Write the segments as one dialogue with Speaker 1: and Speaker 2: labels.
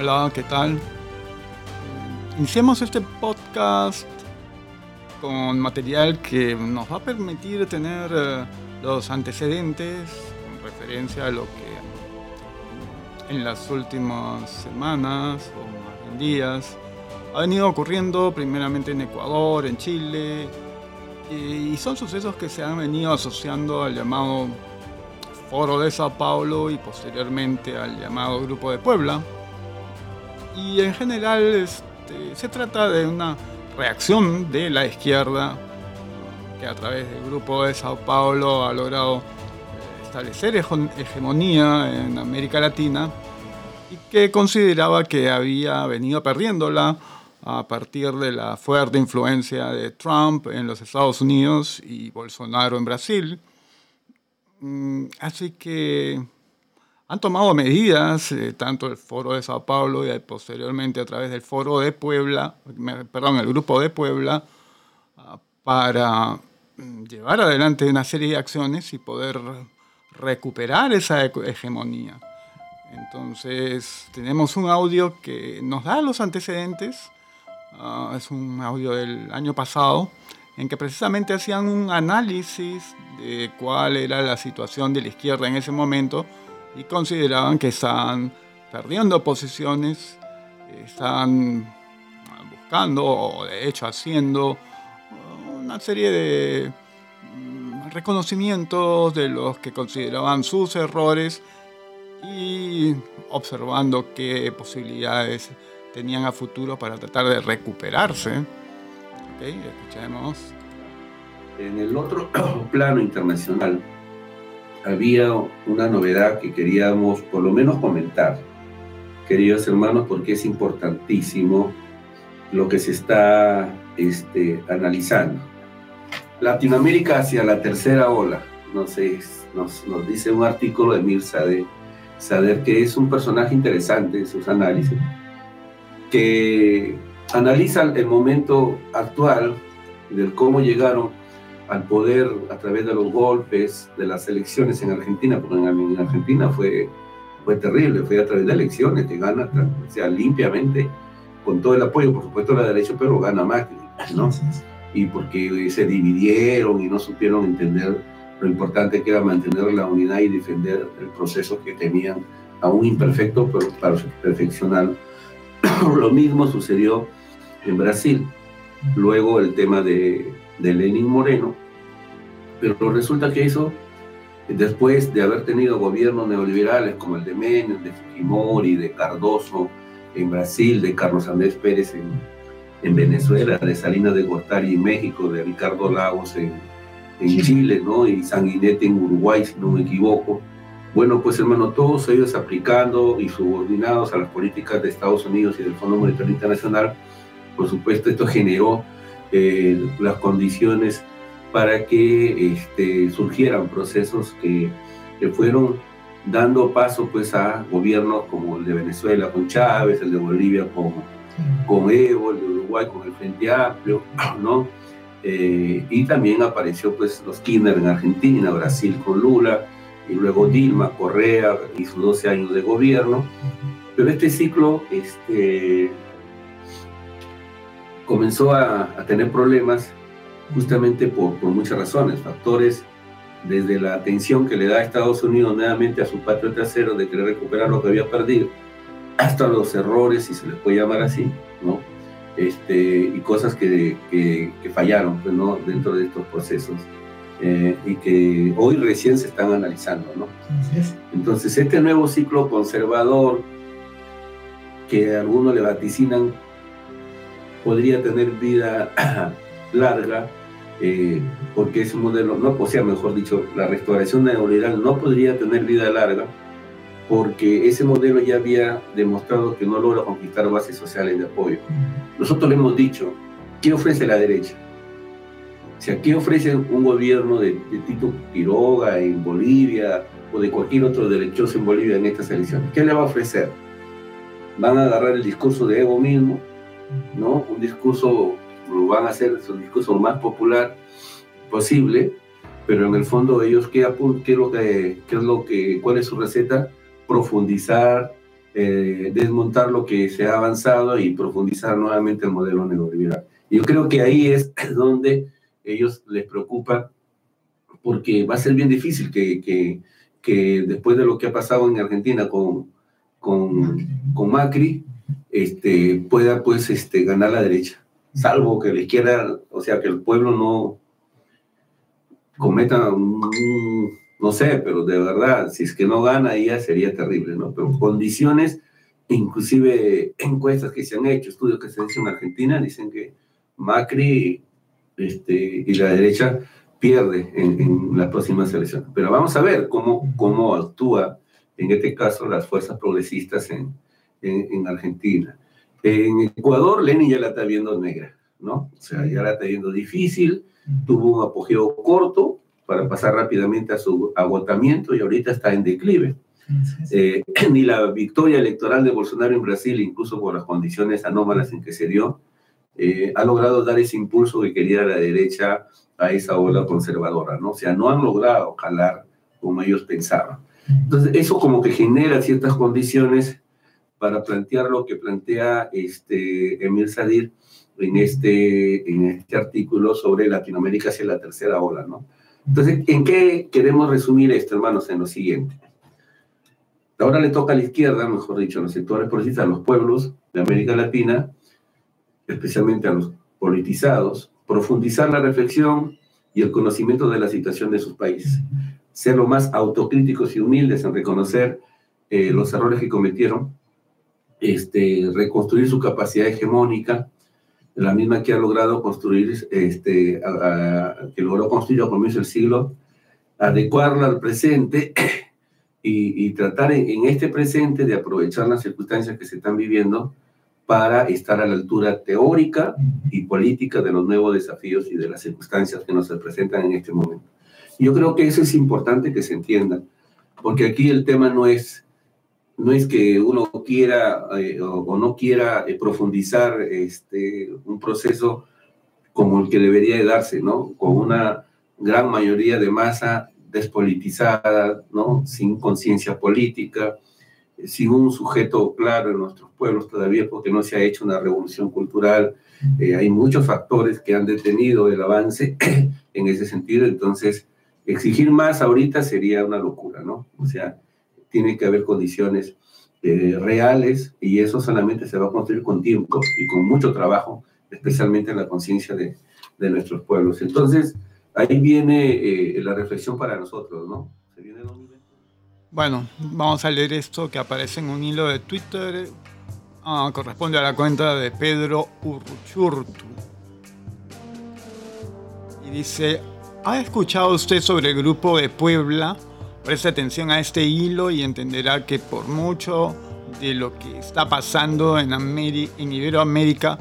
Speaker 1: Hola, ¿qué tal? Iniciamos este podcast con material que nos va a permitir tener eh, los antecedentes con referencia a lo que en las últimas semanas o más bien días ha venido ocurriendo primeramente en Ecuador, en Chile, y son sucesos que se han venido asociando al llamado Foro de Sao Paulo y posteriormente al llamado Grupo de Puebla. Y en general este, se trata de una reacción de la izquierda que a través del Grupo de Sao Paulo ha logrado eh, establecer hegemonía en América Latina y que consideraba que había venido perdiéndola a partir de la fuerte influencia de Trump en los Estados Unidos y Bolsonaro en Brasil. Mm, así que han tomado medidas, eh, tanto el Foro de Sao Paulo y posteriormente a través del Foro de Puebla, perdón, el Grupo de Puebla, ah, para mm, llevar adelante una serie de acciones y poder recuperar esa hegemonía. Entonces, tenemos un audio que nos da los antecedentes Ah, es un audio del año pasado, en que precisamente hacían un análisis de cuál era la situación de la izquierda en ese momento y consideraban que estaban perdiendo posiciones, estaban buscando o de hecho haciendo una serie de mm, reconocimientos de los que consideraban sus errores y observando qué posibilidades tenían a futuro para tratar de recuperarse. Okay, escuchemos.
Speaker 2: En el otro plano internacional había una novedad que queríamos por lo menos comentar, queridos hermanos, porque es importantísimo lo que se está este, analizando. Latinoamérica hacia la tercera ola, no sé, nos, nos dice un artículo de Mir Sader, Sader, que es un personaje interesante en sus análisis que analizan el momento actual del cómo llegaron al poder a través de los golpes de las elecciones en Argentina, porque en, Argentina fue, fue terrible, fue a través de elecciones que gana, o sea, limpiamente, con todo el apoyo, por supuesto, de la derecha, pero gana Macri, ¿no? Y porque se dividieron y no supieron entender lo importante que era mantener la unidad y defender el proceso que tenían, aún imperfecto, pero para perfeccionar Lo mismo sucedió en Brasil. Luego el tema de, Lenin Moreno. Pero resulta que eso, después de haber tenido gobiernos neoliberales como el de Menem, de Fujimori, de Cardoso en Brasil, de Carlos Andrés Pérez en, Venezuela, de Salinas de Gortari en México, de Ricardo Lagos en, en Chile, ¿no? y Sanguinete en Uruguay, si no me equivoco, bueno, pues hermano, todos ellos aplicando y subordinados a las políticas de Estados Unidos y del Fondo Monetario Internacional, por supuesto esto generó eh, las condiciones para que este, surgieran procesos que, que, fueron dando paso pues a gobiernos como el de Venezuela con Chávez, el de Bolivia con, con Evo, el de Uruguay con el Frente Amplio, ¿no? Eh, y también apareció pues los Kirchner en Argentina, Brasil con Lula, y luego Dilma, Correa y sus 12 años de gobierno. Pero este ciclo este, comenzó a, tener problemas justamente por, por, muchas razones, factores desde la atención que le da Estados Unidos nuevamente a su patio trasero de querer recuperar lo que había perdido, hasta los errores, si se les puede llamar así, ¿no? Este, y cosas que, que, que fallaron pues, ¿no? dentro de estos procesos. Eh, y que hoy recién se están analizando. ¿no? Entonces, este nuevo ciclo conservador que algunos le vaticinan podría tener vida larga, eh, porque ese modelo, no, o sea, mejor dicho, la restauración neoliberal no podría tener vida larga, porque ese modelo ya había demostrado que no logra conquistar bases sociales de apoyo. Nosotros le hemos dicho, ¿qué ofrece la derecha? Si aquí ofrecen un gobierno de, Tito Quiroga en Bolivia o de cualquier otro derechoso en Bolivia en estas elecciones, ¿qué le va a ofrecer? Van a agarrar el discurso de Evo mismo, ¿no? Un discurso, lo van a hacer su discurso más popular posible, pero en el fondo ellos, ¿qué, qué, es lo que, qué es lo que, cuál es su receta? Profundizar eh, desmontar lo que se ha avanzado y profundizar nuevamente el modelo neoliberal. Yo creo que ahí es donde ellos les preocupa, porque va a ser bien difícil que, que, que después de lo que ha pasado en Argentina con, con, con Macri, este, pueda pues este, ganar la derecha, salvo que la izquierda, o sea, que el pueblo no cometa no sé, pero de verdad, si es que no gana, ya sería terrible, ¿no? Pero condiciones, inclusive encuestas que se han hecho, estudios que se han hecho en Argentina, dicen que Macri este, y la derecha pierde en, en las próximas elecciones. Pero vamos a ver cómo, cómo actúa, en este caso, las fuerzas progresistas en, en, Argentina. En Ecuador, Lenin ya la está viendo negra, ¿no? O sea, ya la está viendo difícil, tuvo un apogeo corto para pasar rápidamente a su agotamiento y ahorita está en declive. Eh, ni la victoria electoral de Bolsonaro en Brasil, incluso por las condiciones anómalas en que se dio, eh, ha logrado dar ese impulso que quería la derecha a esa ola conservadora, ¿no? O sea, no han logrado jalar como ellos pensaban. Entonces, eso como que genera ciertas condiciones para plantear lo que plantea este Emir Sadir en este, en este artículo sobre Latinoamérica hacia la tercera ola, ¿no? Entonces, ¿en qué queremos resumir esto, hermanos? En lo siguiente. Ahora le toca a la izquierda, mejor dicho, a los sectores progresistas, a los pueblos de América Latina, especialmente a los politizados, profundizar la reflexión y el conocimiento de la situación de sus países, ser lo más autocríticos y humildes en reconocer eh, los errores que cometieron, este, reconstruir su capacidad hegemónica, la misma que ha logrado construir, este, que logró construir a comienzo del siglo, adecuarla al presente y, tratar en, este presente de aprovechar las circunstancias que se están viviendo para estar a la altura teórica y política de los nuevos desafíos y de las circunstancias que nos presentan en este momento. Yo creo que eso es importante que se entienda, porque aquí el tema no es no es que uno quiera eh, o, no quiera eh, profundizar este, un proceso como el que debería de darse, ¿no? Con una gran mayoría de masa despolitizada, ¿no? Sin conciencia política, sin un sujeto claro en nuestros pueblos todavía, porque no se ha hecho una revolución cultural. Eh, hay muchos factores que han detenido el avance en ese sentido, entonces exigir más ahorita sería una locura, ¿no? O sea, tiene que haber condiciones eh, reales y eso solamente se va a construir con tiempo y con mucho trabajo, especialmente en la conciencia de, de, nuestros pueblos. Entonces, ahí viene eh, la reflexión para nosotros, ¿no? ¿Se viene
Speaker 1: bueno, vamos a leer esto que aparece en un hilo de Twitter. Ah, corresponde a la cuenta de Pedro Urchurtu. Y dice, ¿ha escuchado usted sobre el grupo de Puebla? Preste atención a este hilo y entenderá que por mucho de lo que está pasando en, Iberoamérica,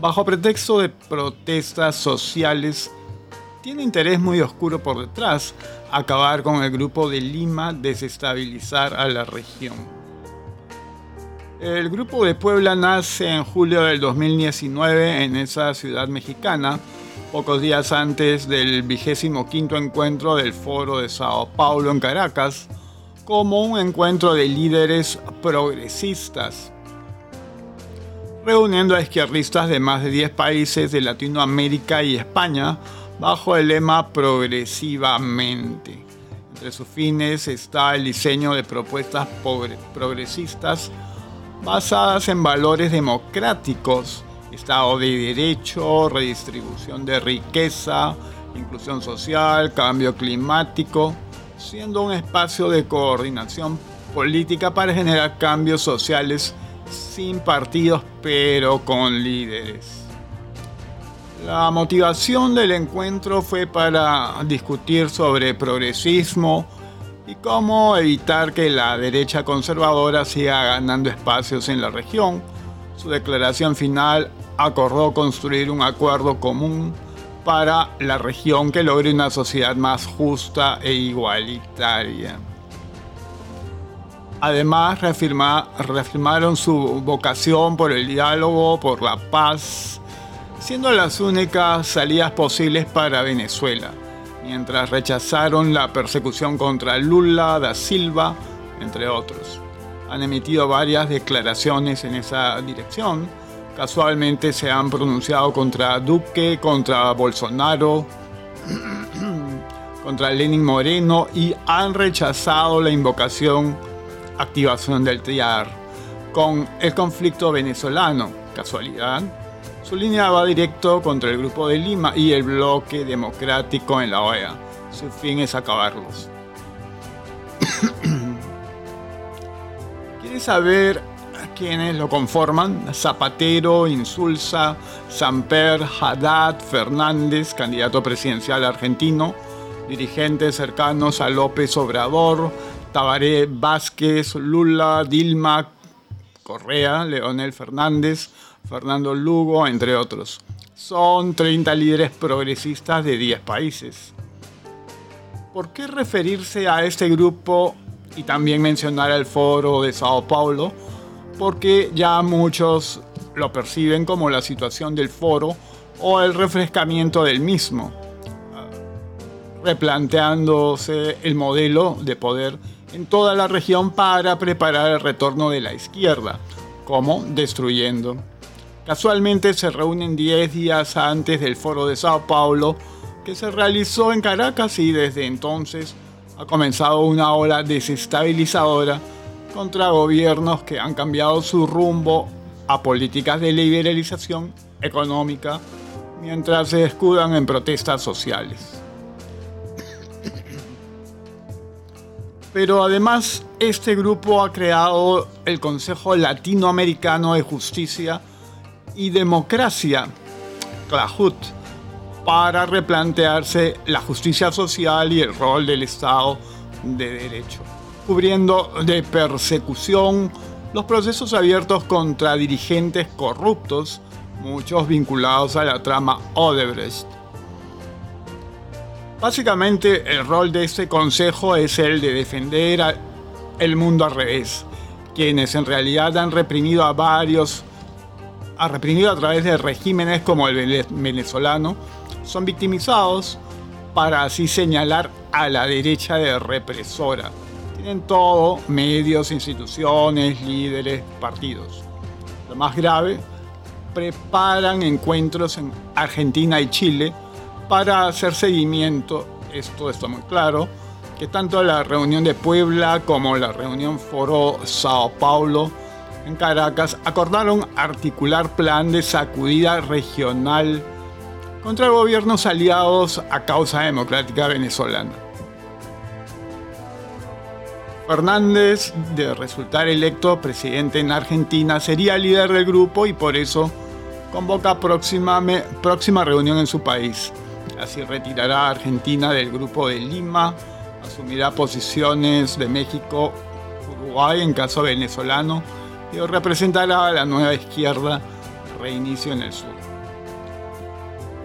Speaker 1: bajo pretexto de protestas sociales, tiene interés muy oscuro por detrás, acabar con el grupo de Lima, desestabilizar a la región. El grupo de Puebla nace en julio del 2019 en esa ciudad mexicana, pocos días antes del vigésimo quinto encuentro del Foro de Sao Paulo en Caracas, como un encuentro de líderes progresistas, reuniendo a izquierdistas de más de 10 países de Latinoamérica y España bajo el lema progresivamente. Entre sus fines está el diseño de propuestas progresistas basadas en valores democráticos Estado de Derecho, redistribución de riqueza, inclusión social, cambio climático, siendo un espacio de coordinación política para generar cambios sociales sin partidos pero con líderes. La motivación del encuentro fue para discutir sobre progresismo y cómo evitar que la derecha conservadora siga ganando espacios en la región. Su declaración final acordó construir un acuerdo común para la región que logre una sociedad más justa e igualitaria. Además, reafirmaron su vocación por el diálogo, por la paz, siendo las únicas salidas posibles para Venezuela, mientras rechazaron la persecución contra Lula da Silva, entre otros. han emitido varias declaraciones en esa dirección. Casualmente se han pronunciado contra Duque, contra Bolsonaro, contra Lenin Moreno y han rechazado la invocación activación del TIAR con el conflicto venezolano. Casualidad. Su línea va directo contra el Grupo de Lima y el bloque democrático en la OEA. Su fin es acabarlos. ¿Quieres saber a quiénes lo conforman? Zapatero, Insulza, Samper, Haddad, Fernández, candidato presidencial argentino, dirigentes cercanos a López Obrador, Tabaré Vázquez, Lula, Dilma, Correa, Leonel Fernández, Fernando Lugo, entre otros. Son 30 líderes progresistas de 10 países. ¿Por qué referirse a este grupo y también mencionar el foro de Sao Paulo? Porque ya muchos lo perciben como la situación del foro o el refrescamiento del mismo, replanteándose el modelo de poder en toda la región para preparar el retorno de la izquierda, como destruyendo. Casualmente se reúnen 10 días antes del foro de Sao Paulo que se realizó en Caracas y desde entonces ha comenzado una ola desestabilizadora contra gobiernos que han cambiado su rumbo a políticas de liberalización económica mientras se escudan en protestas sociales. Pero además este grupo ha creado el Consejo Latinoamericano de Justicia y democracia, CLAHUT, para replantearse la justicia social y el rol del Estado de Derecho, cubriendo de persecución los procesos abiertos contra dirigentes corruptos, muchos vinculados a la trama Odebrecht. Básicamente el rol de este consejo es el de defender el mundo al revés, quienes en realidad han reprimido a varios ha reprimido a través de regímenes como el venezolano, son victimizados para así señalar a la derecha de represora. Tienen todo, medios, instituciones, líderes, partidos. Lo más grave, preparan encuentros en Argentina y Chile para hacer seguimiento, esto está muy claro, que tanto la reunión de Puebla como la reunión Foro Sao Paulo en Caracas acordaron articular plan de sacudida regional contra gobiernos aliados a causa democrática venezolana. Fernández, de resultar electo presidente en Argentina, sería líder del grupo y por eso convoca próxima, próxima reunión en su país. Así retirará a Argentina del grupo de Lima, asumirá posiciones de México, Uruguay en caso venezolano y representará a la nueva izquierda reinicio en el sur.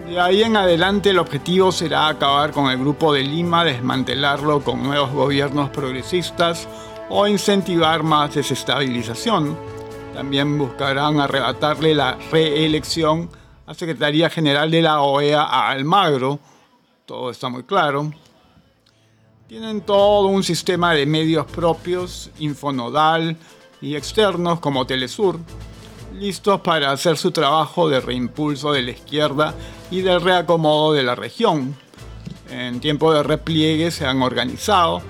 Speaker 1: De ahí en adelante el objetivo será acabar con el grupo de Lima, desmantelarlo con nuevos gobiernos progresistas o incentivar más desestabilización. También buscarán arrebatarle la reelección a Secretaría General de la OEA a Almagro. Todo está muy claro. Tienen todo un sistema de medios propios, Infonodal, y externos como Telesur, listos para hacer su trabajo de reimpulso de la izquierda y de reacomodo de la región. En tiempo de repliegue se han organizado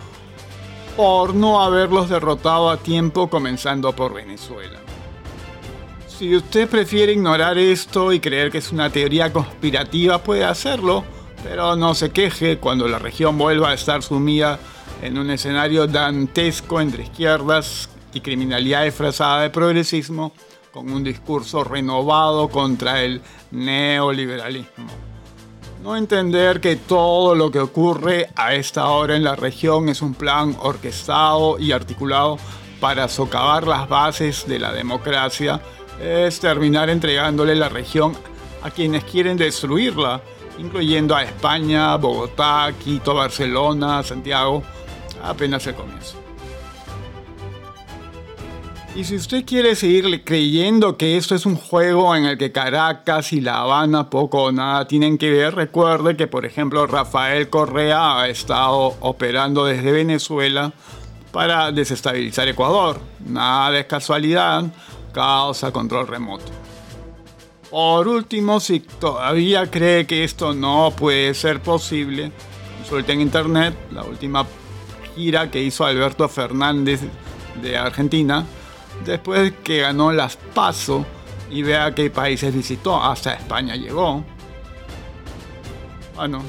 Speaker 1: por no haberlos derrotado a tiempo comenzando por Venezuela. Si usted prefiere ignorar esto y creer que es una teoría conspirativa, puede hacerlo, pero no se queje cuando la región vuelva a estar sumida en un escenario dantesco entre izquierdas y criminalidad disfrazada de progresismo con un discurso renovado contra el neoliberalismo. No entender que todo lo que ocurre a esta hora en la región es un plan orquestado y articulado para socavar las bases de la democracia es terminar entregándole la región a quienes quieren destruirla, incluyendo a España, Bogotá, Quito, Barcelona, Santiago, apenas el comienzo. Y si usted quiere seguir creyendo que esto es un juego en el que Caracas y La Habana poco o nada tienen que ver, recuerde que, por ejemplo, Rafael Correa ha estado operando desde Venezuela para desestabilizar Ecuador. Nada de casualidad, causa control remoto. Por último, si todavía cree que esto no puede ser posible, consulte en internet la última gira que hizo Alberto Fernández de Argentina después que ganó las PASO y vea qué países visitó. Hasta España llegó. Bueno,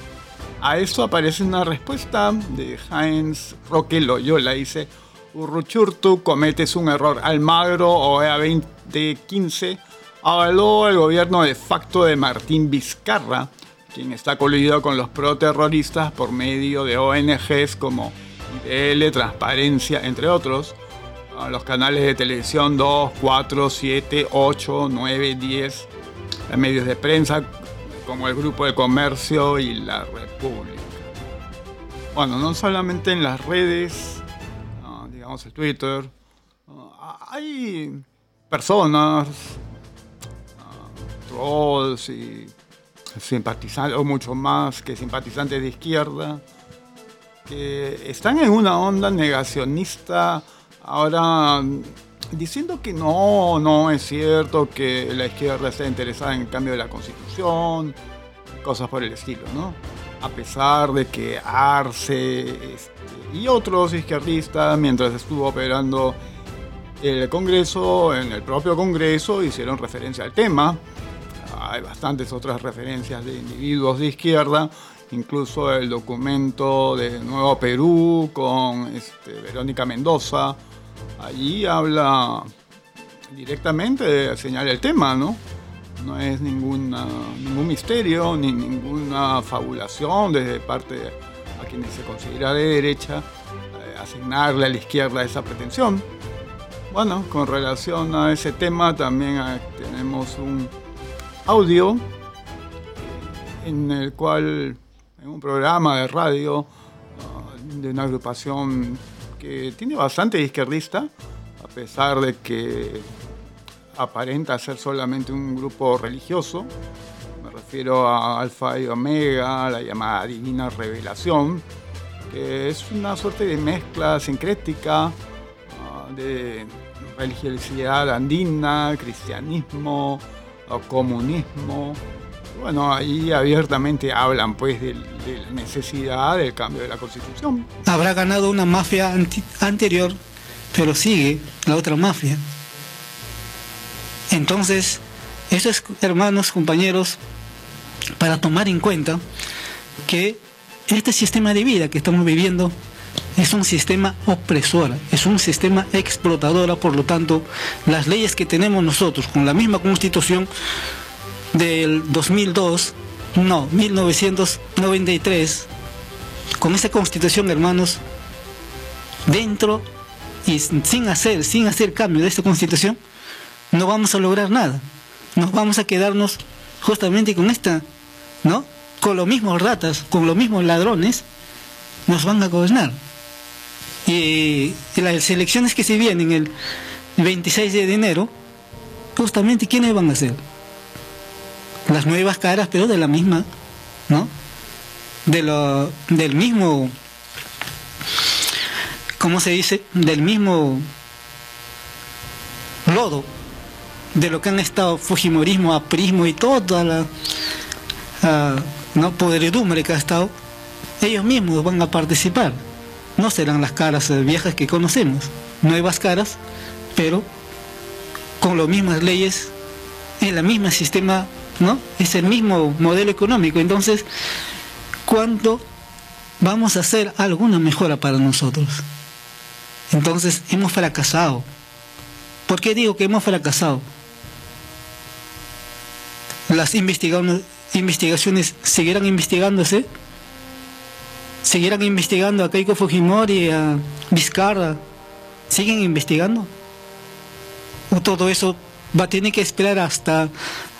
Speaker 1: a eso aparece una respuesta de Heinz Roque Loyola. Dice, Urruchurtu cometes un error. Almagro OEA 2015 avaló el gobierno de facto de Martín Vizcarra, quien está coludido con los proterroristas por medio de ONGs como IDL, Transparencia, entre otros los canales de televisión 2, 4, 7, 8, 9, 10, medios de prensa como el Grupo de Comercio y la República. Bueno, no solamente en las redes, digamos el Twitter, hay personas, trolls y simpatizantes, o mucho más que simpatizantes de izquierda, que están en una onda negacionista Ahora, diciendo que no, no es cierto que la izquierda esté interesada en el cambio de la constitución, cosas por el estilo, ¿no? A pesar de que Arce este, y otros izquierdistas, mientras estuvo operando el Congreso, en el propio Congreso, hicieron referencia al tema. Hay bastantes otras referencias de individuos de izquierda, incluso el documento de Nuevo Perú con este, Verónica Mendoza, allí habla directamente, señala el tema, ¿no? No es ningún misterio ni ninguna fabulación desde parte a quienes se considera de derecha eh, asignarle a la izquierda esa pretensión. Bueno, con relación a ese tema también eh, tenemos un audio eh, en el cual, en un programa de radio de una agrupación tiene bastante izquierdista, a pesar de que aparenta ser solamente un grupo religioso. Me refiero a Alfa y Omega, la llamada Divina Revelación, que es una suerte de mezcla sincrética ah, de religiosidad andina, cristianismo, comunismo. Bueno, ahí abiertamente hablan pues de, la necesidad del cambio de la constitución.
Speaker 3: Habrá ganado una mafia anterior, pero sigue la otra mafia. Entonces, eso es, hermanos, compañeros, para tomar en cuenta que este sistema de vida que estamos viviendo es un sistema opresor, es un sistema explotador, por lo tanto, las leyes que tenemos nosotros con la misma constitución del 2002, no, 1993, con esa constitución, hermanos, dentro y sin hacer, sin hacer cambio de esta constitución, no vamos a lograr nada. Nos vamos a quedarnos justamente con esta, ¿no? Con los mismos ratas, con los mismos ladrones, nos van a gobernar. Y, las elecciones que se vienen el 26 de enero, justamente, ¿quiénes van a ser? Las nuevas caras, pero de la misma, ¿no? De lo, del mismo, ¿cómo se dice? Del mismo lodo de lo que han estado Fujimorismo, Aprismo y toda la uh, ¿no? podredumbre que ha estado, ellos mismos van a participar. No serán las caras viejas que conocemos, nuevas caras, pero con las mismas leyes, en el mismo sistema ¿no? Es el mismo modelo económico. Entonces, ¿cuándo vamos a hacer alguna mejora para nosotros? Entonces, hemos fracasado. ¿Por qué digo que hemos fracasado? Las investigaciones seguirán investigándose. Seguirán investigando a Keiko Fujimori, a Vizcarra. ¿Siguen investigando? ¿O todo eso va a tener que esperar hasta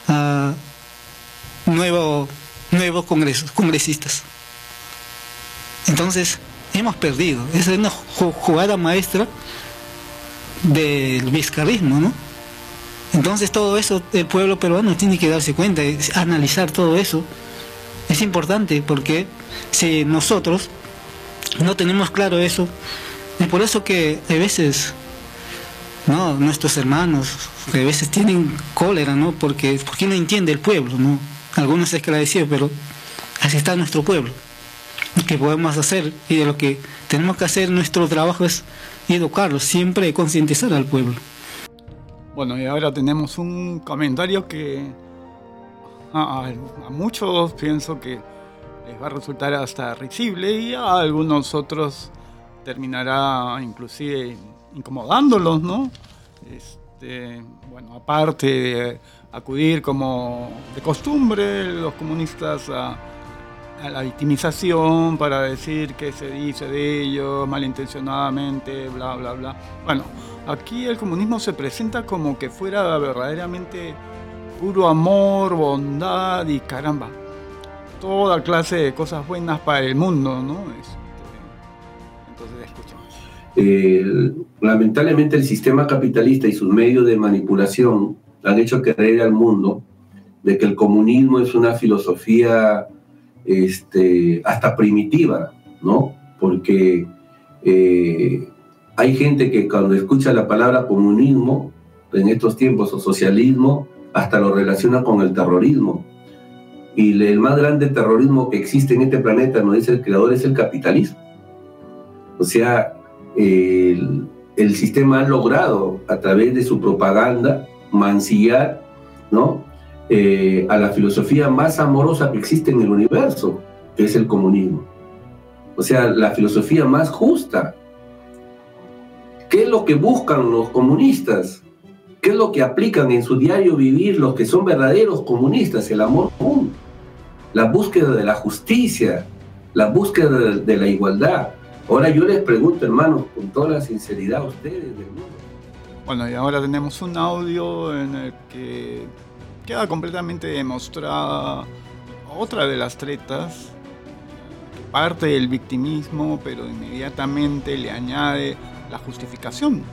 Speaker 3: a nuevo, nuevos congresos, congresistas. Entonces, hemos perdido. Esa es una jugada maestra del vizcarrismo, ¿no? Entonces todo eso el pueblo peruano tiene que darse cuenta, analizar todo eso. Es importante porque si nosotros no tenemos claro eso, Y por eso que a veces, ¿no? Nuestros hermanos, que a veces tienen cólera, ¿no? Porque, porque no entiende el pueblo, ¿no? Algunos es que la decía, pero así está nuestro pueblo. Lo que podemos hacer y de lo que tenemos que hacer nuestro trabajo es educarlos, siempre concientizar al pueblo.
Speaker 1: Bueno, y ahora tenemos un comentario que a, a muchos pienso que les va a resultar hasta risible y a algunos otros terminará inclusive incomodándolos, ¿no? Este, bueno, aparte de acudir como de costumbre los comunistas a, la victimización para decir que se dice de ellos malintencionadamente, bla, bla, bla. Bueno, aquí el comunismo se presenta como que fuera verdaderamente puro amor, bondad y caramba, toda clase de cosas buenas para el mundo, ¿no? Entonces,
Speaker 2: Eh, lamentablemente el sistema capitalista y sus medios de manipulación han hecho creer al mundo de que el comunismo es una filosofía este, hasta primitiva, ¿no? Porque eh, hay gente que cuando escucha la palabra comunismo en estos tiempos o socialismo, hasta lo relaciona con el terrorismo. Y el más grande terrorismo que existe en este planeta, nos dice el creador, es el capitalismo. O sea, el, sistema ha logrado, a través de su propaganda, mancillar ¿no? Eh, a la filosofía más amorosa que existe en el universo, que es el comunismo. O sea, la filosofía más justa. ¿Qué es lo que buscan los comunistas? ¿Qué es lo que aplican en su diario vivir los que son verdaderos comunistas? El amor común, la búsqueda de la justicia, la búsqueda de la igualdad. Ahora yo les pregunto, hermanos, con toda la sinceridad a ustedes del mundo.
Speaker 1: Bueno, y ahora tenemos un audio en el que queda completamente demostrada otra de las tretas, parte del victimismo, pero inmediatamente le añade la justificación.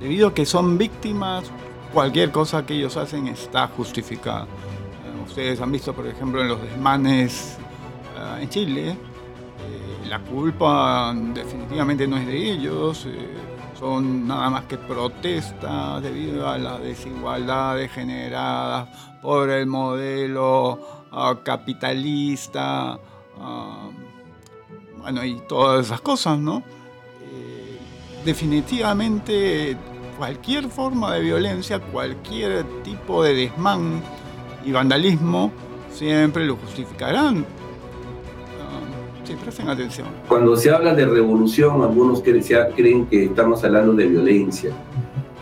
Speaker 1: Debido a que son víctimas, cualquier cosa que ellos hacen está justificada. Eh, Ustedes han visto, por ejemplo, en los desmanes eh, en Chile, la culpa definitivamente no es de ellos, eh, son nada más que protestas debido a las desigualdades generadas por el modelo ah, capitalista, ah, bueno, y todas esas cosas, ¿no? Eh, definitivamente cualquier forma de violencia, cualquier tipo de desmán y vandalismo, siempre lo justificarán. Presten atención.
Speaker 2: Cuando se habla de revolución, algunos creen que estamos hablando de violencia.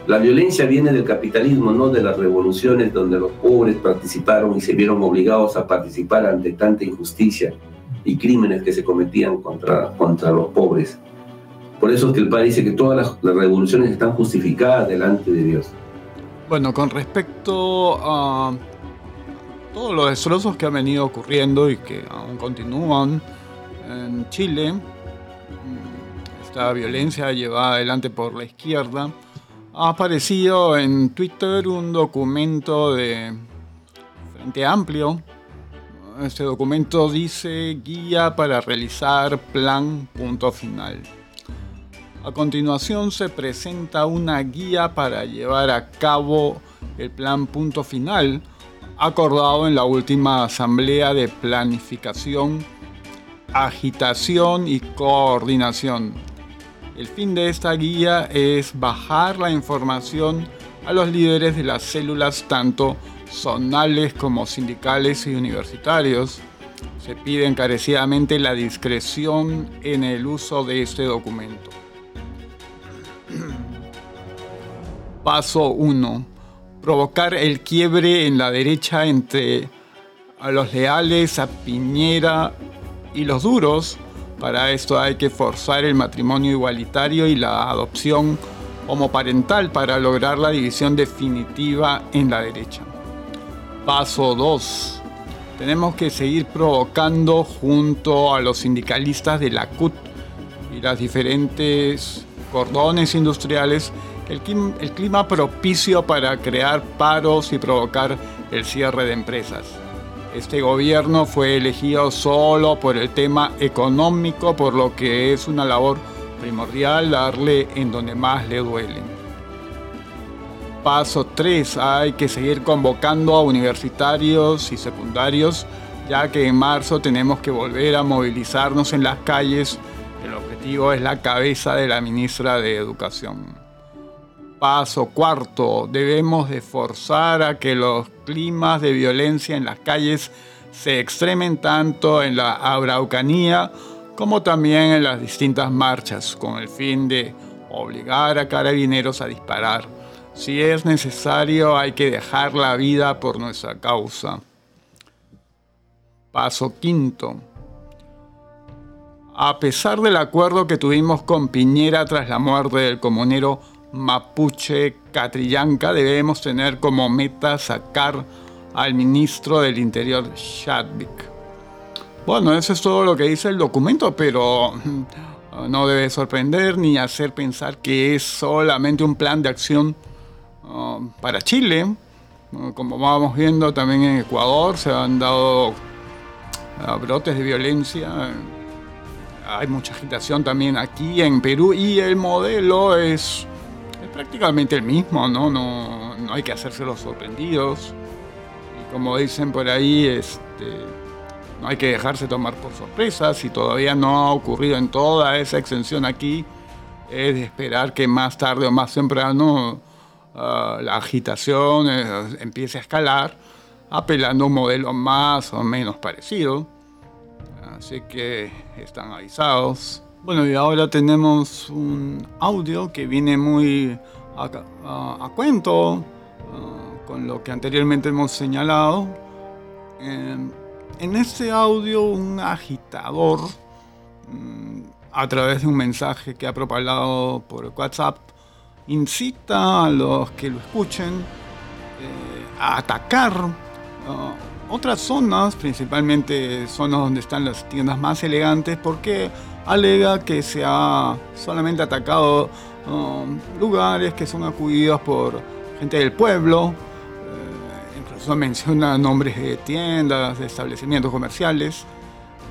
Speaker 2: La violencia viene del capitalismo, no de las revoluciones donde los pobres participaron y se vieron obligados a participar ante tanta injusticia y crímenes que se cometían contra, contra los pobres. Por eso es que el padre dice que todas las, las revoluciones están justificadas delante de Dios.
Speaker 1: Bueno, con respecto a todos los destrozos que han venido ocurriendo y que aún continúan en Chile, esta violencia llevada adelante por la izquierda, ha aparecido en Twitter un documento de Frente Amplio. Este documento dice guía para realizar plan punto final. A continuación se presenta una guía para llevar a cabo el plan punto final acordado en la última asamblea de planificación, agitación y coordinación. El fin de esta guía es bajar la información a los líderes de las células tanto zonales como sindicales y universitarios. Se pide encarecidamente la discreción en el uso de este documento. Paso 1. Provocar el quiebre en la derecha entre a los leales, a Piñera y los duros. Para esto hay que forzar el matrimonio igualitario y la adopción homoparental para lograr la división definitiva en la derecha. Paso 2. Tenemos que seguir provocando junto a los sindicalistas de la CUT y las diferentes cordones industriales el, clim- el clima propicio para crear paros y provocar el cierre de empresas. Este gobierno fue elegido solo por el tema económico, por lo que es una labor primordial darle en donde más le duelen. Paso 3. Hay que seguir convocando a universitarios y secundarios, ya que en marzo tenemos que volver a movilizarnos en las calles. El objetivo es la cabeza de la ministra de Educación. Paso cuarto, debemos de forzar a que los climas de violencia en las calles se extremen tanto en la Araucanía como también en las distintas marchas, con el fin de obligar a carabineros a disparar. Si es necesario, hay que dejar la vida por nuestra causa. Paso quinto. A pesar del acuerdo que tuvimos con Piñera tras la muerte del comunero mapuche Catrillanca, debemos tener como meta sacar al ministro del Interior, Chadwick. Bueno, eso es todo lo que dice el documento, pero mm, no debe sorprender ni hacer pensar que es solamente un plan de acción uh, para Chile. Uh, como vamos viendo también en Ecuador se han dado uh, brotes de violencia. Hay mucha agitación también aquí en Perú y el modelo es, es prácticamente el mismo, ¿no? ¿no? No hay que hacerse los sorprendidos. Y como dicen por ahí, este no hay que dejarse tomar por sorpresa. Si todavía no ha ocurrido en toda esa extensión aquí, es de esperar que más tarde o más temprano ah, la agitación eh, empiece a escalar, apelando a un modelo más o menos parecido. Así que están avisados. Bueno, y ahora tenemos un audio que viene muy a, cuento ah, con lo que anteriormente hemos señalado. Em, en ese audio un agitador, mm, a través de un mensaje que ha propagado por WhatsApp, incita a los que lo escuchen eh, a atacar uh, otras zonas, principalmente zonas donde están las tiendas más elegantes, porque alega que se ha solamente atacado um, lugares que son acudidos por gente del pueblo, menciona nombres de tiendas, de establecimientos comerciales,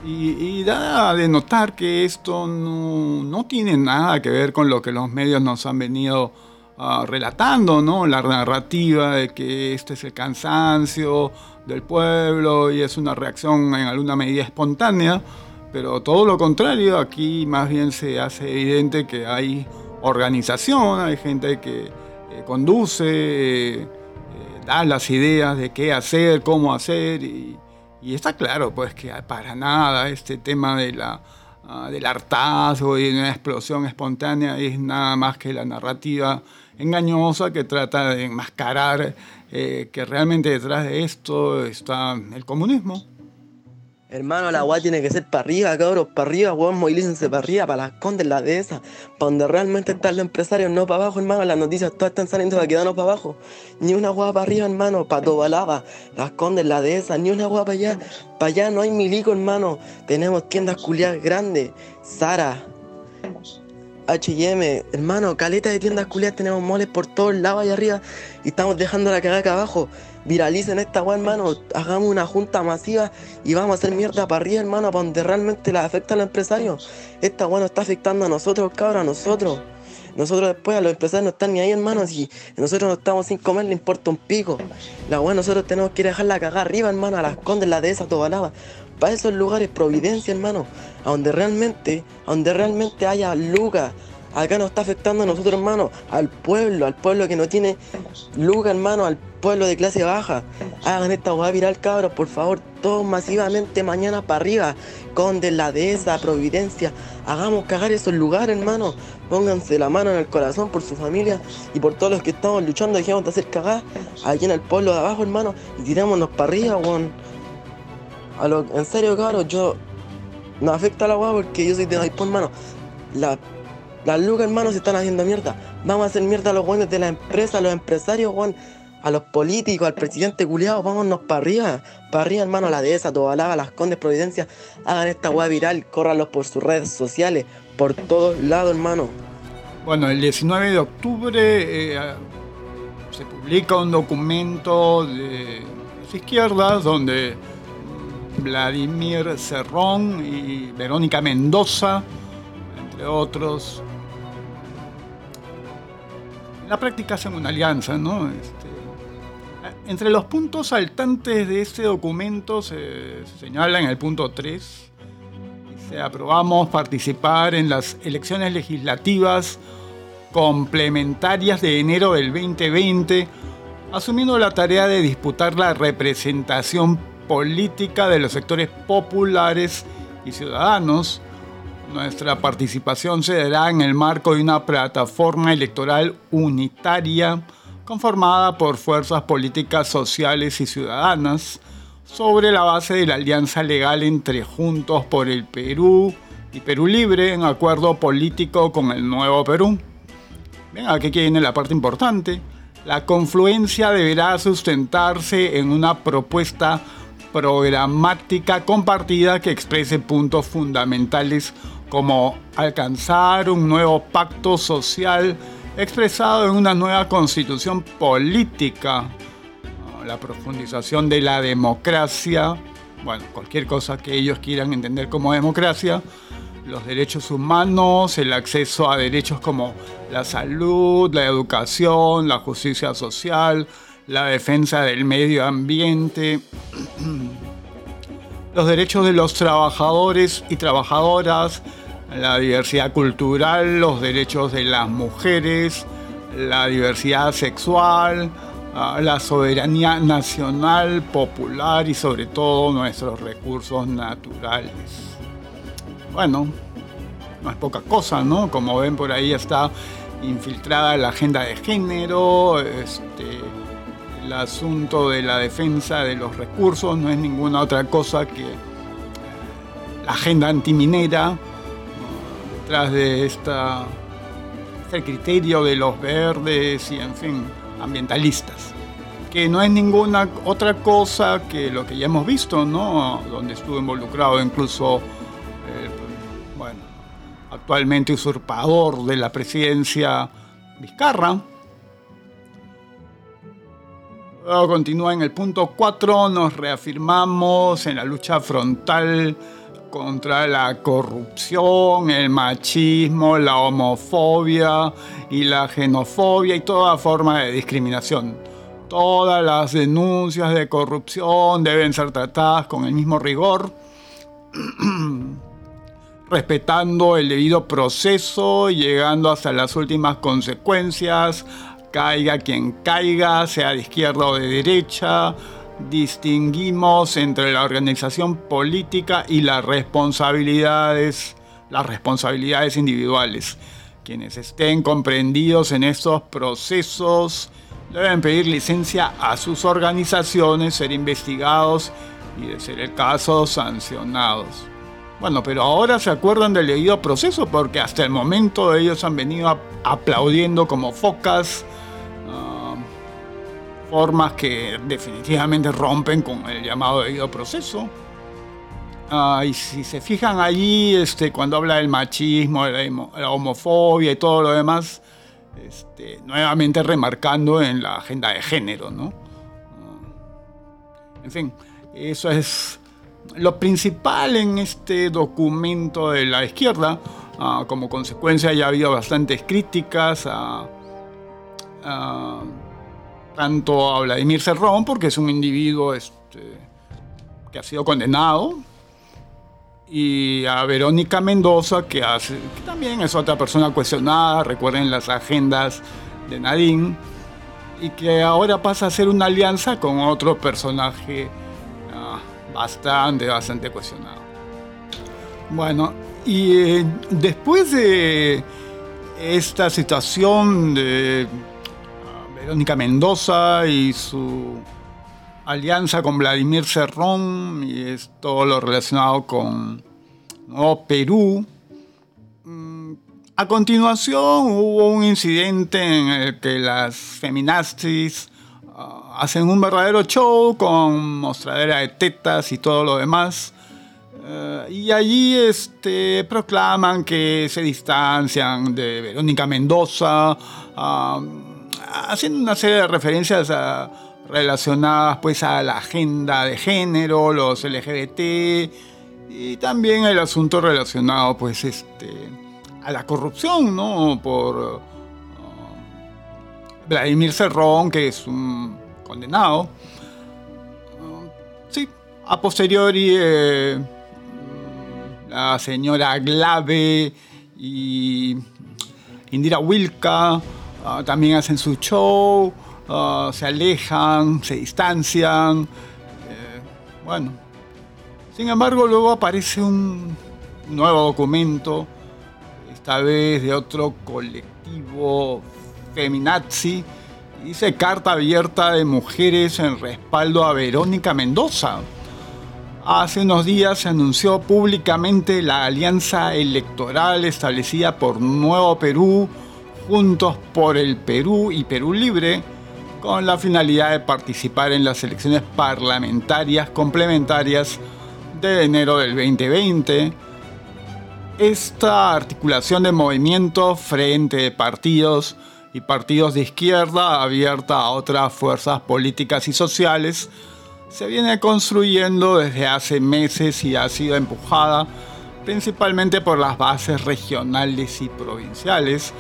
Speaker 1: y, da de notar que esto no, tiene nada que ver con lo que los medios nos han venido ah, relatando, ¿no? La narrativa de que este es el cansancio del pueblo y es una reacción en alguna medida espontánea, pero todo lo contrario, aquí más bien se hace evidente que hay organización, hay gente que eh, conduce da las ideas de qué hacer, cómo hacer, y, está claro pues que para nada este tema de la, uh, del hartazgo y de una explosión espontánea es nada más que la narrativa engañosa que trata de enmascarar eh, que realmente detrás de esto está el comunismo.
Speaker 4: Hermano, la weá tiene que ser para arriba, cabros, para arriba, weón, movilícense para arriba, para las condes, las de esas, para donde realmente están los empresarios, no para abajo, hermano, las noticias todas están saliendo para quedarnos para abajo, ni una weá para arriba, hermano, para Tobalaba, las condes, las de esas, ni una weá para allá, para allá no hay milico, hermano, tenemos tiendas culiadas grandes, Sara, H&M, hermano, caleta de tiendas culiadas, tenemos moles por todos lados allá arriba y estamos dejando la cagada acá abajo viralicen esta weá, hermano, hagamos una junta masiva y vamos a hacer mierda para arriba, hermano, para donde realmente la afecta a los empresarios. Esta weá nos está afectando a nosotros, cabrón, a nosotros. Nosotros después a los empresarios no están ni ahí, hermano, si nosotros no estamos sin comer, le importa un pico. La weá nosotros tenemos que dejarla cagar arriba, hermano, a las condes, la de esa tobalaba. Para esos lugares, Providencia, hermano, a donde realmente, a donde realmente haya lugar Acá nos está afectando a nosotros, hermano, al pueblo, al pueblo que no tiene lugar, hermano, al pueblo de clase baja. Hagan esta hueá viral, cabros, por favor, todos masivamente mañana para arriba. Conde, la dehesa, Providencia. Hagamos cagar esos lugares, hermano. Pónganse la mano en el corazón por su familia y por todos los que estamos luchando. Dejemos de hacer cagar allí en el pueblo de abajo, hermano. Y tirémonos para arriba, weón. A lo, en serio, cabros, yo. No afecta la hueá porque yo soy de iPhone, hermano. La las lucas, hermano, se están haciendo mierda. Vamos a hacer mierda a los buenos de la empresa, a los empresarios, a los políticos, al presidente culiado. Vámonos para arriba. Para arriba, hermano, a la dehesa, Tobalaba, las Condes, Providencia. Hagan esta weá viral, córranlos por sus redes sociales, por todos lados, hermano.
Speaker 1: Bueno, el 19 de octubre eh, se publica un documento de las izquierdas donde Vladimir Cerrón y Verónica Mendoza entre otros. En la práctica hacen una alianza, ¿no? Este, entre los puntos saltantes de este documento se, se señala en el punto 3 dice, aprobamos participar en las elecciones legislativas complementarias de enero del 2020, asumiendo la tarea de disputar la representación política de los sectores populares y ciudadanos. Nuestra participación se dará en el marco de una plataforma electoral unitaria conformada por fuerzas políticas sociales y ciudadanas sobre la base de la alianza legal entre Juntos por el Perú y Perú Libre en acuerdo político con el Nuevo Perú. Ven, aquí viene la parte importante. La confluencia deberá sustentarse en una propuesta programática compartida que exprese puntos fundamentales como alcanzar un nuevo pacto social expresado en una nueva constitución política, la profundización de la democracia, bueno, cualquier cosa que ellos quieran entender como democracia, los derechos humanos, el acceso a derechos como la salud, la educación, la justicia social, la defensa del medio ambiente, los derechos de los trabajadores y trabajadoras, la diversidad cultural, los derechos de las mujeres, la diversidad sexual, ah, la soberanía nacional, popular y sobre todo nuestros recursos naturales. Bueno, no es poca cosa, ¿no? Como ven por ahí está infiltrada la agenda de género, este, el asunto de la defensa de los recursos, no es ninguna otra cosa que la agenda antiminera, detrás de esta, este criterio de los verdes y, en fin, ambientalistas que no es ninguna otra cosa que lo que ya hemos visto, ¿no? Donde estuvo involucrado incluso actualmente usurpador de la presidencia Vizcarra. Luego continúa en el punto 4, nos reafirmamos en la lucha frontal contra la corrupción, el machismo, la homofobia y la xenofobia y toda forma de discriminación. Todas las denuncias de corrupción deben ser tratadas con el mismo rigor respetando el debido proceso, llegando hasta las últimas consecuencias, caiga quien caiga, sea de izquierda o de derecha, distinguimos entre la organización política y las responsabilidades, las responsabilidades individuales. Quienes estén comprendidos en estos procesos deben pedir licencia a sus organizaciones, ser investigados y, de ser el caso, sancionados. Bueno, pero ahora se acuerdan del debido proceso porque hasta el momento ellos han venido aplaudiendo como focas, ah, formas que definitivamente rompen con el llamado debido proceso. Ah, y si se fijan allí, este, cuando habla del machismo, la, homofobia y todo lo demás, este, nuevamente remarcando en la agenda de género, ¿no? Ah, en fin, eso es lo principal en este documento de la izquierda, ah, como consecuencia ya ha habido bastantes críticas a, tanto a Vladimir Cerrón, porque es un individuo este, que ha sido condenado, y a Verónica Mendoza, que, también es otra persona cuestionada, recuerden las agendas de Nadine, y que ahora pasa a ser una alianza con otro personaje bastante, bastante cuestionado. Bueno, y eh, después de esta situación de ah, Verónica Mendoza y su alianza con Vladimir Cerrón y es todo lo relacionado con Perú. Mm, a continuación hubo un incidente en el que las feminazis Ah, hacen un verdadero show con mostradera de tetas y todo lo demás. Eh, y allí este, proclaman que se distancian de Verónica Mendoza, ah, haciendo una serie de referencias relacionadas pues, a la agenda de género, los LGBT y también el asunto relacionado pues, este, a la corrupción, ¿no? Por uh, Vladimir Cerrón, que es un condenado. Sí, a posteriori eh, la señora Glave y Indira Wilka uh, también hacen su show, se alejan, se distancian. Eh, bueno, sin embargo luego aparece un nuevo documento esta vez de otro colectivo feminazi, dice carta abierta de mujeres en respaldo a Verónica Mendoza. Hace unos días se anunció públicamente la alianza electoral establecida por Nuevo Perú, Juntos por el Perú y Perú Libre, con la finalidad de participar en las elecciones parlamentarias complementarias de enero del 2020 esta articulación de movimientos frente de partidos y partidos de izquierda abierta a otras fuerzas políticas y sociales se viene construyendo desde hace meses y ha sido empujada principalmente por las bases regionales y provinciales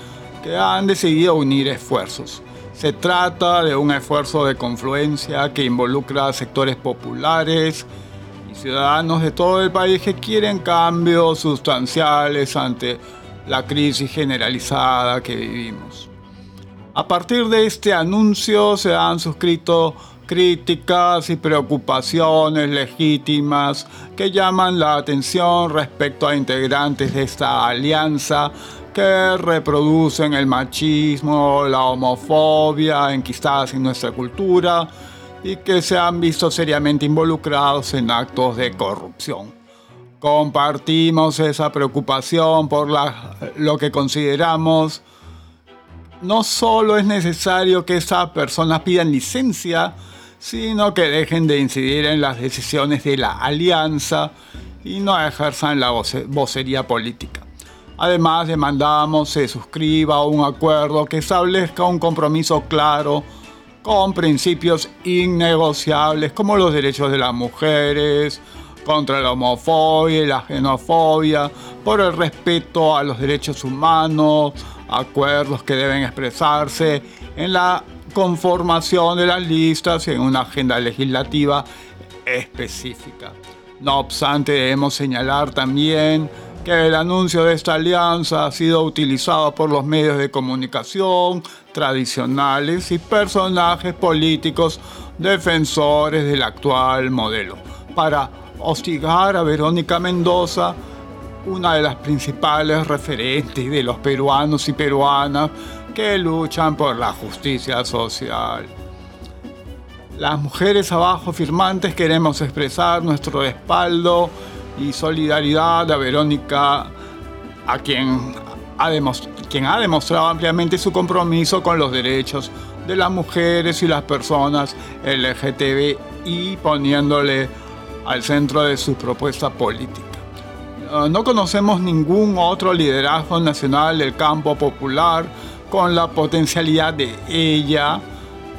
Speaker 1: que han decidido unir esfuerzos. Se trata de un esfuerzo de confluencia que involucra a sectores populares, ciudadanos de todo el país que quieren cambios sustanciales ante la crisis generalizada que vivimos. A partir de este anuncio se han suscrito críticas y preocupaciones legítimas que llaman la atención respecto a integrantes de esta alianza que reproducen el machismo, la homofobia enquistadas en nuestra cultura y que se han visto seriamente involucrados en actos de corrupción. Compartimos esa preocupación por lo que consideramos no solo es necesario que esas personas pidan licencia, sino que dejen de incidir en las decisiones de la alianza y no ejerzan la vocería política. Además, demandamos se suscriba un acuerdo que establezca un compromiso claro con principios innegociables como los derechos de las mujeres, contra la homofobia y la xenofobia, por el respeto a los derechos humanos, acuerdos que deben expresarse en la conformación de las listas y en una agenda legislativa específica. No obstante, debemos señalar también que el anuncio de esta alianza ha sido utilizado por los medios de comunicación tradicionales y personajes políticos defensores del actual modelo para hostigar a Verónica Mendoza, una de las principales referentes de los peruanos y peruanas que luchan por la justicia social. Las mujeres abajo firmantes queremos expresar nuestro respaldo y solidaridad a Verónica, a quien ha, demostrado ampliamente su compromiso con los derechos de las mujeres y las personas LGTBI, poniéndole al centro de su propuesta política. Ah, no conocemos ningún otro liderazgo nacional del campo popular con la potencialidad de ella,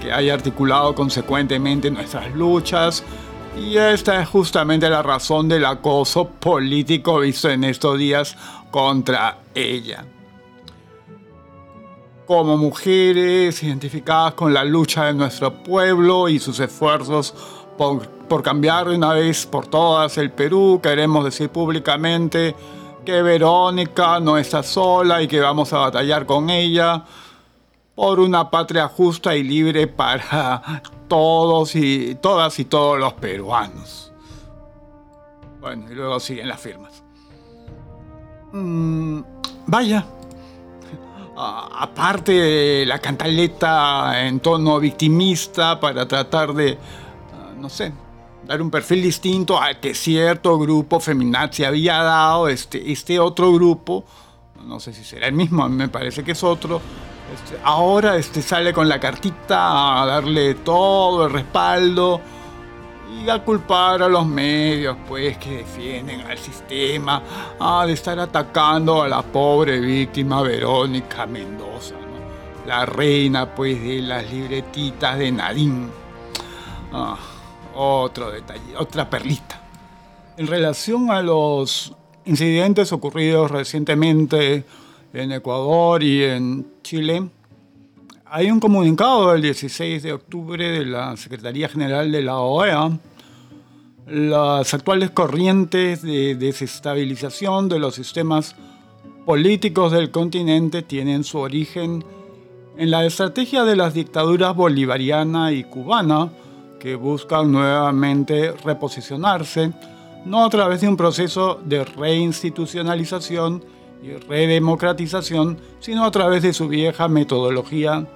Speaker 1: que haya articulado consecuentemente nuestras luchas y esta es justamente la razón del acoso político visto en estos días contra ella. Como mujeres identificadas con la lucha de nuestro pueblo y sus esfuerzos por, cambiar de una vez por todas el Perú, queremos decir públicamente que Verónica no está sola y que vamos a batallar con ella por una patria justa y libre para todos y todas y todos los peruanos. Bueno, y luego siguen las firmas. Mm, vaya, aparte de la cantaleta en tono victimista para tratar de, ah, no sé, dar un perfil distinto al que cierto grupo feminazi había dado, este, este otro grupo, no sé si será el mismo, me parece que es otro, este, ahora este, sale con la cartita a darle todo el respaldo y a culpar a los medios pues que defienden al sistema de estar atacando a la pobre víctima Verónica Mendoza, la reina pues de las libretitas de Nadine. Ah, otro detalle, otra perlita. En relación a los incidentes ocurridos recientemente en Ecuador y en Chile. Hay un comunicado del 16 de octubre de la Secretaría General de la OEA. Las actuales corrientes de desestabilización de los sistemas políticos del continente tienen su origen en la estrategia de las dictaduras bolivariana y cubana, que buscan nuevamente reposicionarse, no a través de un proceso de reinstitucionalización y redemocratización, sino a través de su vieja metodología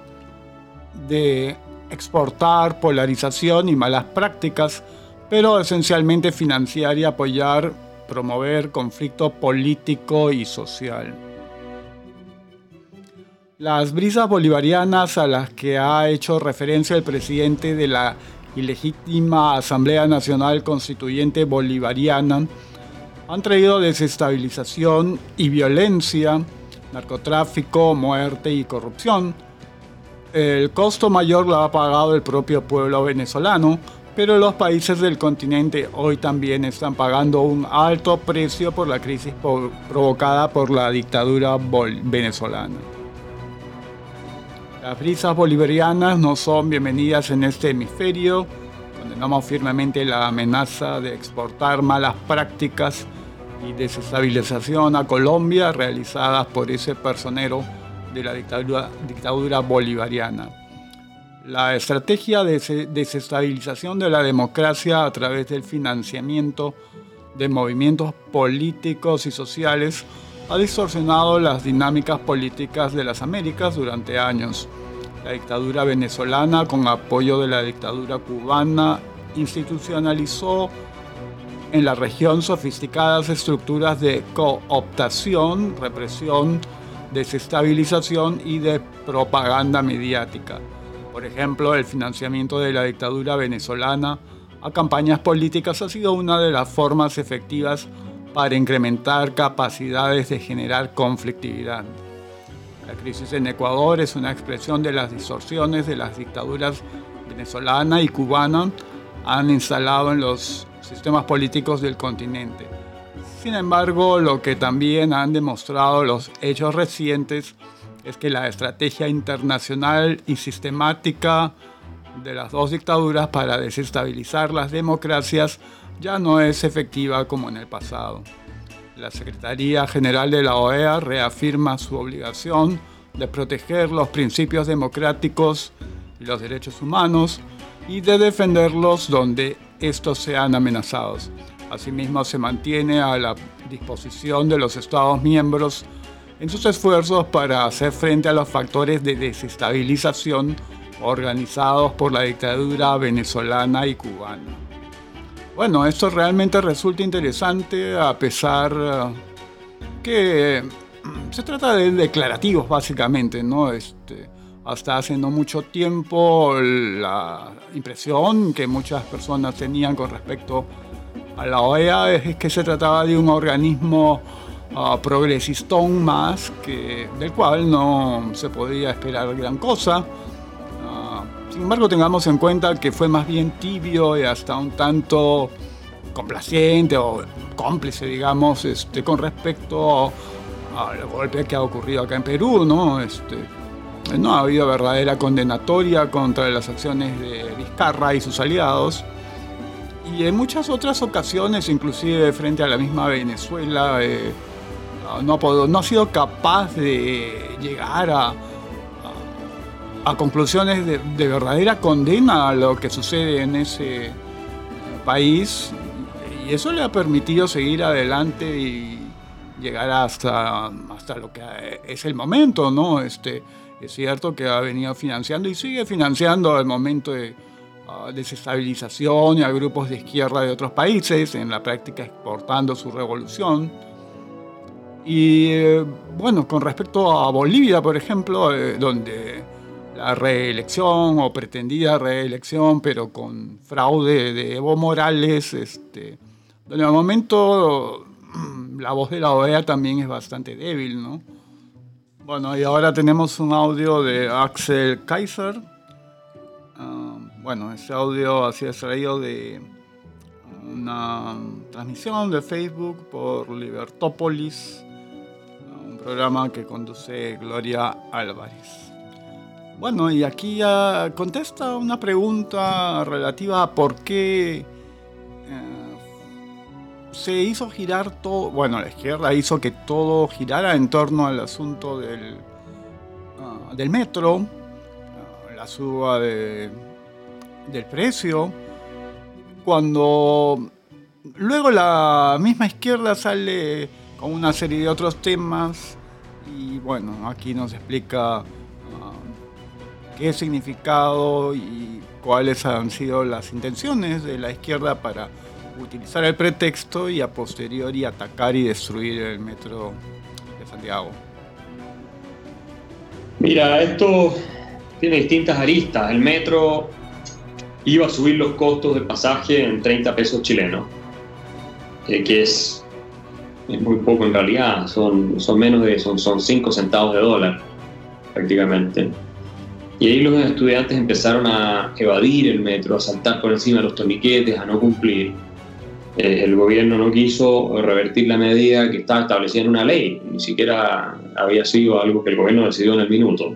Speaker 1: de exportar polarización y malas prácticas, pero esencialmente financiar y apoyar, promover conflicto político y social. Las brisas bolivarianas a las que ha hecho referencia el presidente de la ilegítima Asamblea Nacional Constituyente Bolivariana han traído desestabilización y violencia, narcotráfico, muerte y corrupción. El costo mayor lo ha pagado el propio pueblo venezolano, pero los países del continente hoy también están pagando un alto precio por la crisis provocada por la dictadura venezolana. Las brisas bolivarianas no son bienvenidas en este hemisferio. Condenamos firmemente la amenaza de exportar malas prácticas y desestabilización a Colombia realizadas por ese personero de la dictadura, dictadura bolivariana. La estrategia de desestabilización de la democracia a través del financiamiento de movimientos políticos y sociales ha distorsionado las dinámicas políticas de las Américas durante años. La dictadura venezolana, con apoyo de la dictadura cubana, institucionalizó en la región sofisticadas estructuras de cooptación, represión, desestabilización y de propaganda mediática. Por ejemplo, el financiamiento de la dictadura venezolana a campañas políticas ha sido una de las formas efectivas para incrementar capacidades de generar conflictividad. La crisis en Ecuador es una expresión de las distorsiones de las dictaduras venezolana y cubana han instalado en los sistemas políticos del continente. Sin embargo, lo que también han demostrado los hechos recientes es que la estrategia internacional y sistemática de las dos dictaduras para desestabilizar las democracias ya no es efectiva como en el pasado. La Secretaría General de la OEA reafirma su obligación de proteger los principios democráticos y los derechos humanos y de defenderlos donde estos sean amenazados. Asimismo, se mantiene a la disposición de los Estados miembros en sus esfuerzos para hacer frente a los factores de desestabilización organizados por la dictadura venezolana y cubana. Bueno, esto realmente resulta interesante a pesar eh, que se trata de declarativos básicamente, ¿no? Este, hasta hace no mucho tiempo la impresión que muchas personas tenían con respecto a la OEA es que se trataba de un organismo uh, progresistón más, que, del cual no se podía esperar gran cosa. Sin embargo, tengamos en cuenta que fue más bien tibio y hasta un tanto complaciente o cómplice, digamos, este, con respecto al golpe que ha ocurrido acá en Perú, ¿no? Este, no ha habido verdadera condenatoria contra las acciones de Vizcarra y sus aliados. Y en muchas otras ocasiones, inclusive frente a la misma Venezuela, eh, no, ha sido capaz de llegar a, conclusiones de, verdadera condena a lo que sucede en ese país y eso le ha permitido seguir adelante y llegar hasta, hasta lo que es el momento, ¿no? Este, es cierto que ha venido financiando y sigue financiando al momento de uh, desestabilización y a grupos de izquierda de otros países, en la práctica exportando su revolución. Y eh, bueno, con respecto a Bolivia, por ejemplo, eh, donde la reelección o pretendida reelección, pero con fraude de Evo Morales, este, donde al momento mm, la voz de la OEA también es bastante débil, ¿no? Bueno, y ahora tenemos un audio de Axel Kaiser. Ah, bueno, ese audio ha sido extraído de transmisión de Facebook por Libertópolis programa que conduce Gloria Álvarez. Bueno, y aquí ya contesta una pregunta relativa a por qué se hizo girar todo, bueno, la izquierda hizo que todo girara en torno al asunto del, ah, del metro, ah, la suba de, del precio, cuando luego la misma izquierda sale con una serie de otros temas y bueno, aquí nos explica qué significado y cuáles han sido las intenciones de la izquierda para utilizar el pretexto y a posteriori atacar y destruir el metro de Santiago.
Speaker 5: Mira, esto tiene distintas aristas. El metro iba a subir los costos de pasaje en 30 pesos chilenos, eh, que es, muy poco en realidad, son, son menos de son, son 5 centavos de dólar prácticamente. Y ahí los estudiantes empezaron a evadir el metro, a saltar por encima de los torniquetes, a no cumplir. Eh, el gobierno no quiso revertir la medida que estaba establecida en una ley, ni siquiera había sido algo que el gobierno decidió en el minuto.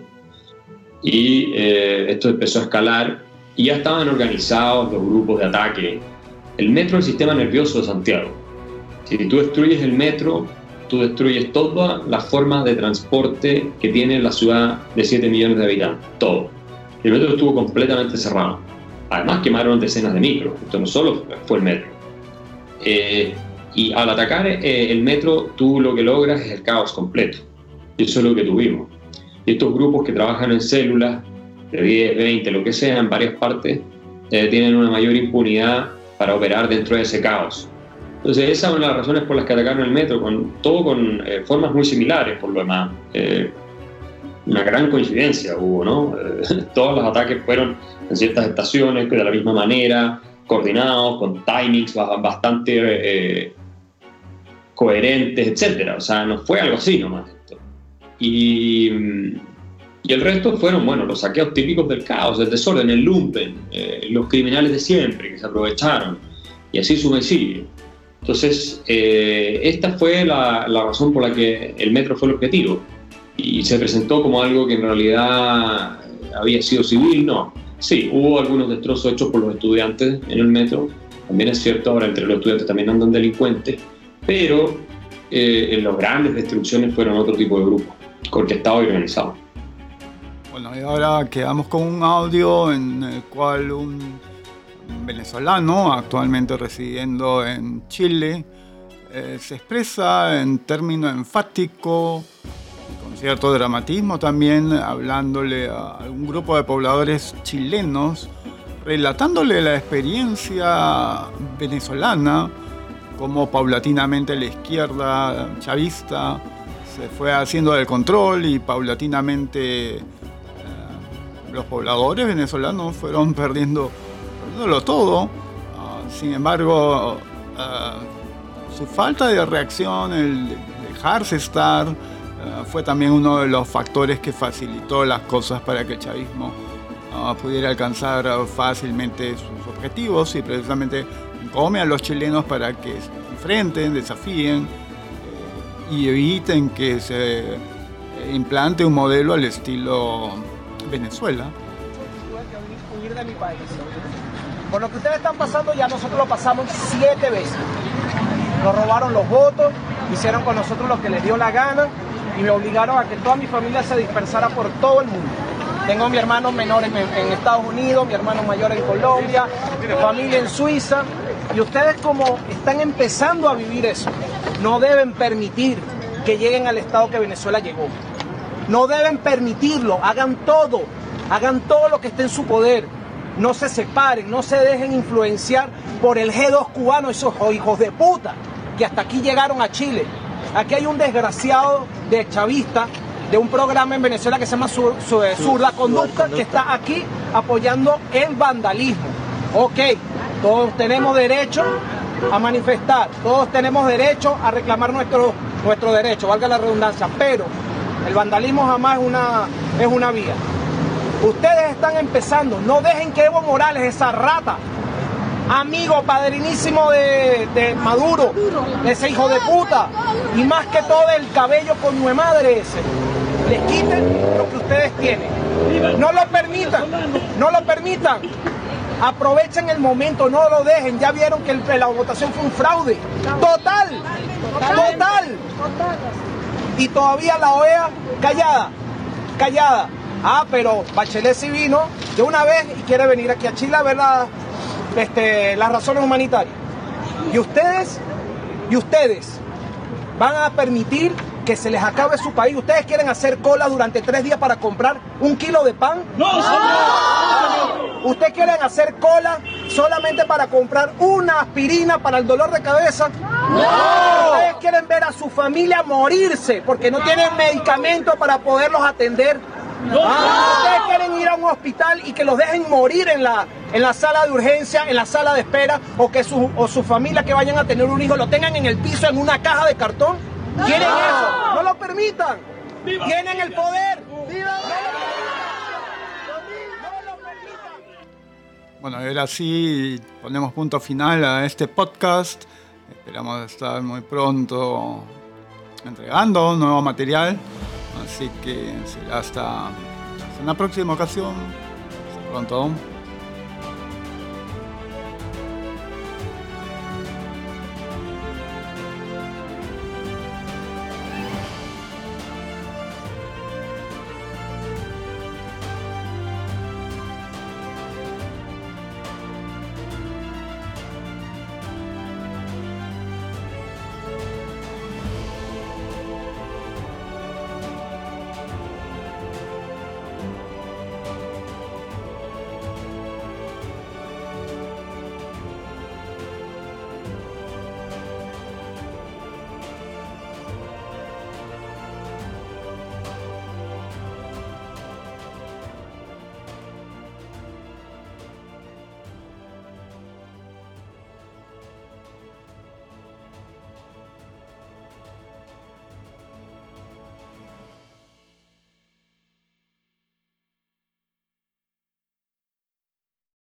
Speaker 5: Y eh, esto empezó a escalar y ya estaban organizados los grupos de ataque. El metro es el sistema nervioso de Santiago. Si tú destruyes el metro, tú destruyes todas las formas de transporte que tiene la ciudad de 7 millones de habitantes, todo. El metro estuvo completamente cerrado. Además quemaron decenas de micros, esto no solo fue el metro. Eh, y al atacar eh, el metro, tú lo que logras es el caos completo. Y eso es lo que tuvimos. Y estos grupos que trabajan en células, de 10, 20, lo que sea, en varias partes, eh, tienen una mayor impunidad para operar dentro de ese caos. Entonces, esas son las razones por las que atacaron el metro, con, todo con eh, formas muy similares, por lo demás. Eh, una gran coincidencia hubo, ¿no? Todos los ataques fueron en ciertas estaciones, de la misma manera, coordinados, con timings bastante coherentes, etc. O sea, no fue algo así nomás. Esto. Y, y, el resto fueron, bueno, los saqueos típicos del caos, del desorden, el lumpen, los criminales de siempre que se aprovecharon, y así sube entonces, eh, esta fue la, razón por la que el metro fue el objetivo. Y se presentó como algo que en realidad había sido civil, no. Sí, hubo algunos destrozos hechos por los estudiantes en el metro. También es cierto, ahora entre los estudiantes también andan delincuentes. Pero eh, en las grandes destrucciones fueron otro tipo de grupos, estaba organizado.
Speaker 1: Bueno, y ahora quedamos con un audio en el cual un venezolano, actualmente residiendo en Chile, eh, se expresa en término enfático, con cierto dramatismo también, hablándole a un grupo de pobladores chilenos, relatándole la experiencia venezolana, como paulatinamente la izquierda chavista se fue haciendo del control y paulatinamente eh, los pobladores venezolanos fueron perdiendo todo. Ah, sin embargo, ah, su falta de reacción, el dejarse estar, ah, fue también uno de los factores que facilitó las cosas para que el chavismo pudiera alcanzar fácilmente sus objetivos y precisamente come a los chilenos para que se enfrenten, desafíen eh, y eviten que se eh, implante un modelo al estilo Venezuela.
Speaker 6: Por lo que ustedes están pasando ya nosotros lo pasamos siete veces. Nos robaron los votos, hicieron con nosotros lo que les dio la gana y me obligaron a que toda mi familia se dispersara por todo el mundo. Tengo mi hermano menor en, Estados Unidos, mi hermano mayor en Colombia, mi familia en Suiza. Y ustedes como están empezando a vivir eso, no deben permitir que lleguen al estado que Venezuela llegó. No deben permitirlo, hagan todo, hagan todo lo que esté en su poder no se separen, no se dejen influenciar por el G2 cubano, esos hijos de puta que hasta aquí llegaron a Chile. Aquí hay un desgraciado de chavista de un programa en Venezuela que se llama Sur, la Conducta, que está aquí apoyando el vandalismo. Ok, todos tenemos derecho a manifestar, todos tenemos derecho a reclamar nuestro, nuestro derecho, valga la redundancia, pero el vandalismo jamás es una, es una vía. Ustedes están empezando. No dejen que Evo Morales, esa rata, amigo padrinísimo de, de Maduro, ese hijo de puta, y más que todo el cabello con nueve madre ese, les quiten lo que ustedes tienen. No lo permitan, no lo permitan. Aprovechen el momento, no lo dejen. Ya vieron que el- la votación fue un fraude. Total, total. Y todavía la OEA callada, callada. Ah, pero Bachelet sí vino de una vez y quiere venir aquí a Chile a ver la- este, las razones humanitarias. Y ustedes, y ustedes van a permitir que se les acabe su país. ¿Ustedes quieren hacer cola durante tres días para comprar un kilo de pan? ¡No! ¿Ustedes quieren hacer cola solamente para comprar una aspirina para el dolor de cabeza? ¡No! ¿Ustedes quieren ver a su familia morirse porque no tienen medicamentos para poderlos atender? Ah, ¿Ustedes quieren ir a un hospital y que los dejen morir en la, en la sala de urgencia, en la sala de espera, o que su, o su familia que vayan a tener un hijo lo tengan en el piso en una caja de cartón? ¿Quieren eso? No lo permitan. Tienen el poder.
Speaker 1: Bueno, ahora sí ponemos punto final a este podcast. Esperamos estar muy pronto entregando nuevo material. Así que será hasta, hasta una próxima ocasión. Hasta pronto.